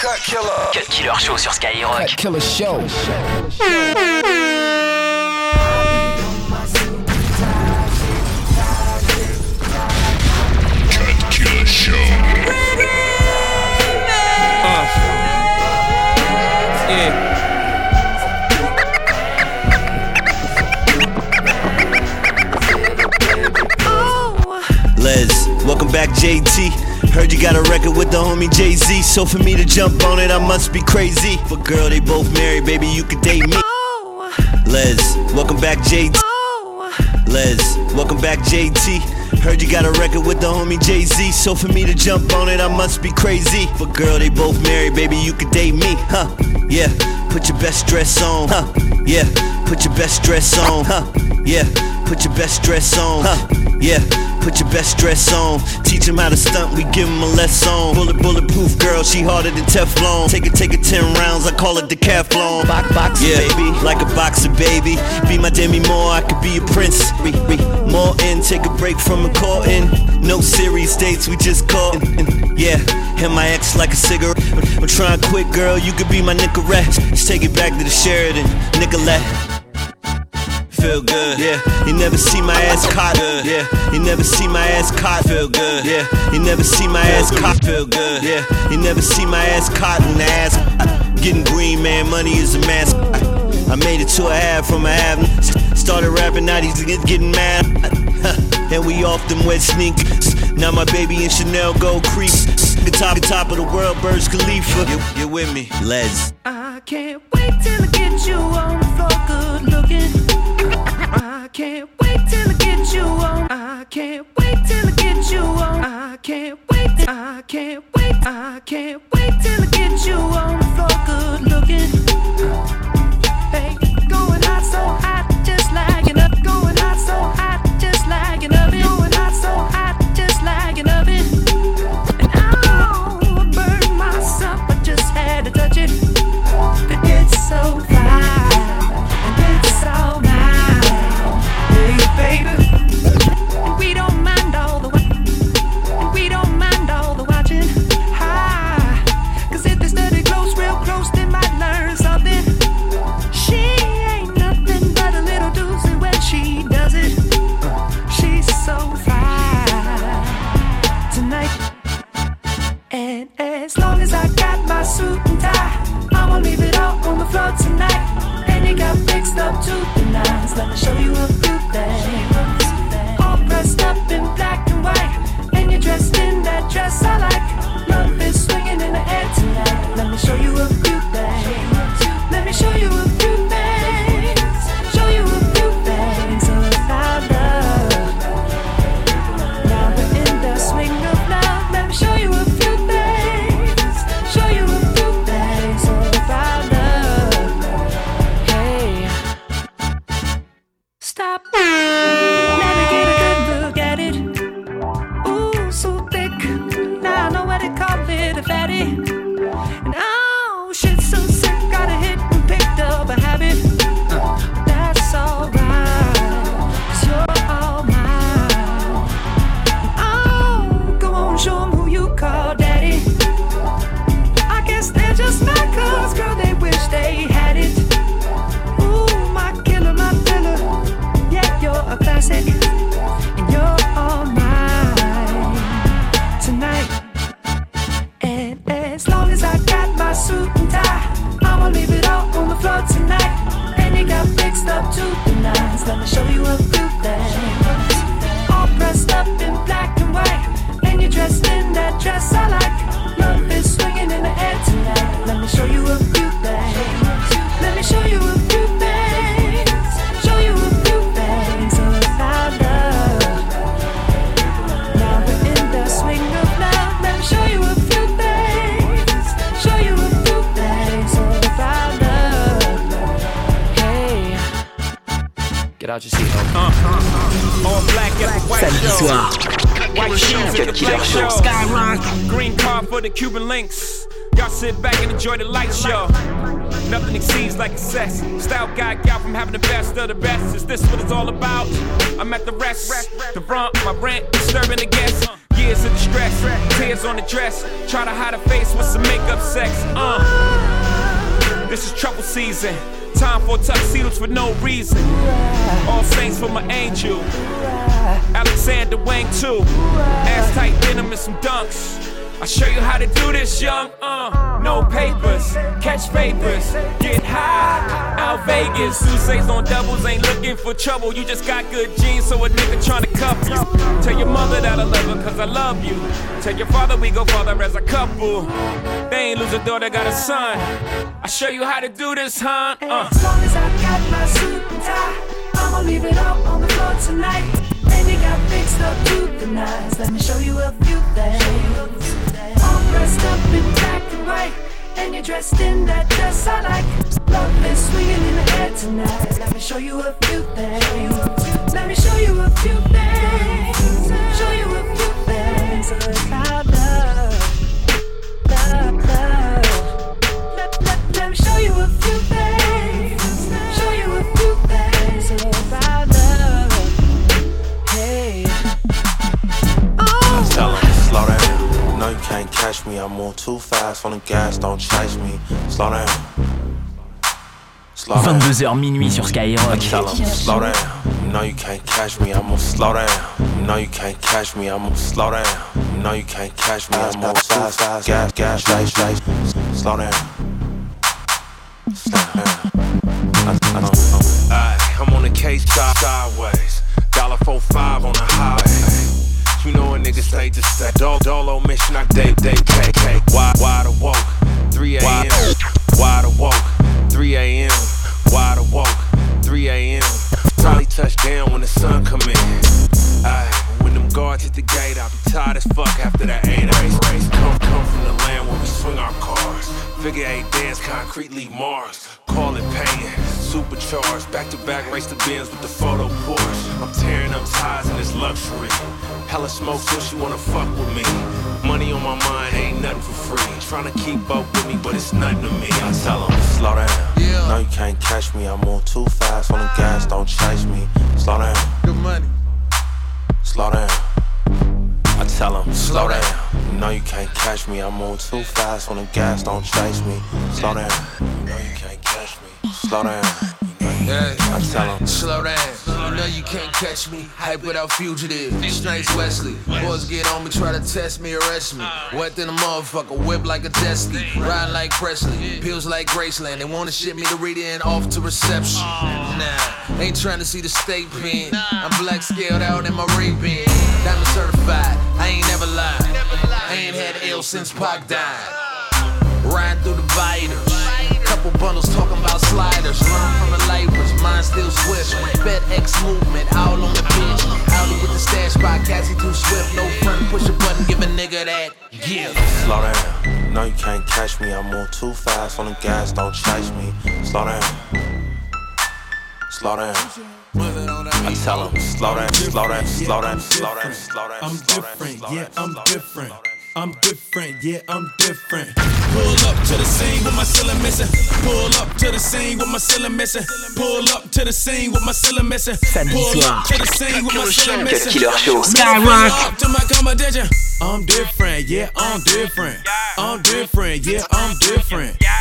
Cut Killer. Cut Killer Show sur Skyrock. Cut Killer Show. Cut Killer Show. Yeah. Les, welcome back, JT. Heard you got a record with the homie Jay Z, so for me to jump on it, I must be crazy. But girl, they both married, baby, you could date me. Oh. Les, welcome back, JT. Les, welcome back, JT. Heard you got a record with the homie Jay Z, so for me to jump on it, I must be crazy. But girl, they both married, baby, you could date me, huh? Yeah, put your best dress on, huh? Yeah, put your best dress on, huh? Yeah, put your best dress on, huh? Yeah, put your best dress on. Teach him how to stunt, we give him a lesson. Bullet, bulletproof girl, she harder than Teflon. Take it, take it 10 rounds, I call it decathlon. Box, box, yeah, baby, like a boxer, baby. Be my Demi Moore, I could be a prince. Re, re, more in, take a break from a courting. No serious dates, we just call. And, and, yeah, hit my ex like a cigarette. I'm trying to quit, girl, you could be my Nicorette. Let's take it back to the Sheridan, Nicolette feel good. Yeah, you never see my ass caught. Yeah, you never see my ass caught. Feel good. Yeah, you never see my ass caught. Feel good. Yeah, you never see my ass caught in the ass. Getting green, man, money is a mask. I made it to a half from a half. Started rapping, now these niggas getting mad. And we off them wet sneakers. Now my baby and Chanel go creep. The top, the top of the world, Burj Khalifa. You, you with me, Les? I can't wait till I get you on the floor, good looking. I can't wait till I get you on. I can't wait till I get you on. I can't wait. I can't wait. I can't wait till I get you on Let me show you a floor tonight. And you got fixed up to the nines. Let me show you a few things. All dressed up in black and white. And you're dressed in that dress I like. Love is swinging in the air tonight. Let me show you a Get out your seat, homie. All black at the white Samedi show. soir. White shoes at the black Show. Skyrock. Green car for the Cuban links. Y'all sit back and enjoy the light show. Nothing exceeds like excess. Style guy, gal from having the best of the best. Is this what it's all about? I'm at the rest. The front, my rent, disturbing the guests. Years of distress, tears on the dress. Try to hide a face with some makeup sex. Uh. This is trouble season. Time for tuxedos for no reason. All saints for my angel. Alexander Wang too. Ass tight denim and some dunks. I show you how to do this, young. Uh, no papers, catch papers, get high. Out Vegas, Sousa's on doubles, ain't looking for trouble. You just got good genes, so a nigga tryna cuff you. Tell your mother that I love her, cause I love you. Tell your father we go father as a couple. They ain't lose a daughter, got a son. I show you how to do this, huh? Uh. As long as I got my suit and tie, I'ma leave it all on the floor tonight. And you got fixed up to the nines. Let me show you a few things. All dressed up in black and white, and you're dressed in that dress I like. Let me show you a few things. Let me show you a few things. Show you a few things about love, love, love. Let, me show you a few things. Show you a few things about love. Hey. Slow down. No, you can't catch me. I'm moving too fast on the gas. Don't chase me. Slow down. Slow down. 22h minuit sur mm. Skyrock. Slow down. You know you can't catch me. I'm gonna slow down. You know you can't catch me. I'm gonna slow down. You know you can't catch me. I'm moving too fast. Gas, gas, chase, chase. Slow down. Slow down. I, I know. Aight, I'm on the case side, sideways. Dollar four five on the highway. You know a nigga stay to stay. Dog, dolo mission, I day, day, cake, cake. Wide, wide awoke, 3 a.m. Wide awoke, 3 a.m. Wide awoke, 3 a.m. Probably touch down when the sun come in. Aye, when them guards hit the gate, I'll be tired as fuck after that 8 race. race. Come, come from the land where we swing our cars. Figure eight dance, concretely Mars. Call it paying, supercharged. Back to back, race the bins with the photo Porsche. I'm tearing up ties in this luxury. Hella smoke, so she wanna fuck with me. Money on my mind, ain't nothing for free. Tryna keep up with me, but it's nothing to me. I tell 'em, slow down. Yeah. No, you can't catch me. I move too fast on the gas, don't chase me. Slow down, Good money. slow down. I tell 'em, slow down. You know you can't catch me. I move too fast on the gas, don't chase me. Slow down. You know you can't catch me. Slow down. Yeah. I tell 'em. Slow down. You know you can't catch me. Hype without fugitive. Snipes Wesley. Boys get on me, try to test me, arrest me. Wet than a motherfucker, whip like a jet Ride like Presley. Pills like Graceland. They wanna ship me to read and off to reception. Nah, ain't trying to see the state pen. I'm black scaled out in my ring bin. Diamond certified. I ain't never lied. I ain't had ill since Pac died. Riding through the vitals. Couple bundles talking about sliders. Learn from the lifers, mine still swift. Bet X movement, all on the bitch. Out with the stash by Cassie too swift. No front, push a button, give a nigga that gift. Slow down. No, you can't catch me. I move too fast on the gas, don't chase me. Slow down. Slow down. I tell 'em, slow down, slow down, slow down, slow down, slow down. I'm different, yeah, I'm different. Slow down. I'm different, yeah, I'm different. Pull up to the scene with my ceiling missing. Pull up to the scene with my ceiling missing. Pull up to the scene with my ceiling missing. Pull up to the scene with my ceiling missing. Killer Show. Skyrock. Up to my competition. I'm different, yeah, I'm different. I'm different, yeah, I'm different.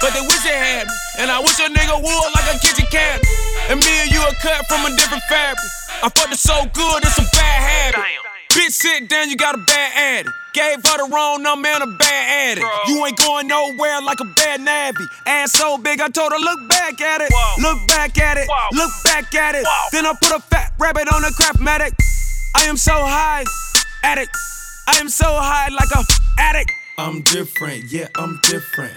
But they wish they had me. And I wish a nigga would like a kitchen cabinet. And me and you are cut from a different fabric. I fucked it so good, it's a bad habit. Bitch, sit down, you got a bad addict. Gave her the wrong number and a bad addict. You ain't going nowhere like a bad nabby. Ass so big, I told her, look back at it. Look back at it. Look back at it. Then I put a fat rabbit on a craftmatic. I am so high, addict. I am so high like a addict. I'm different, yeah, I'm different.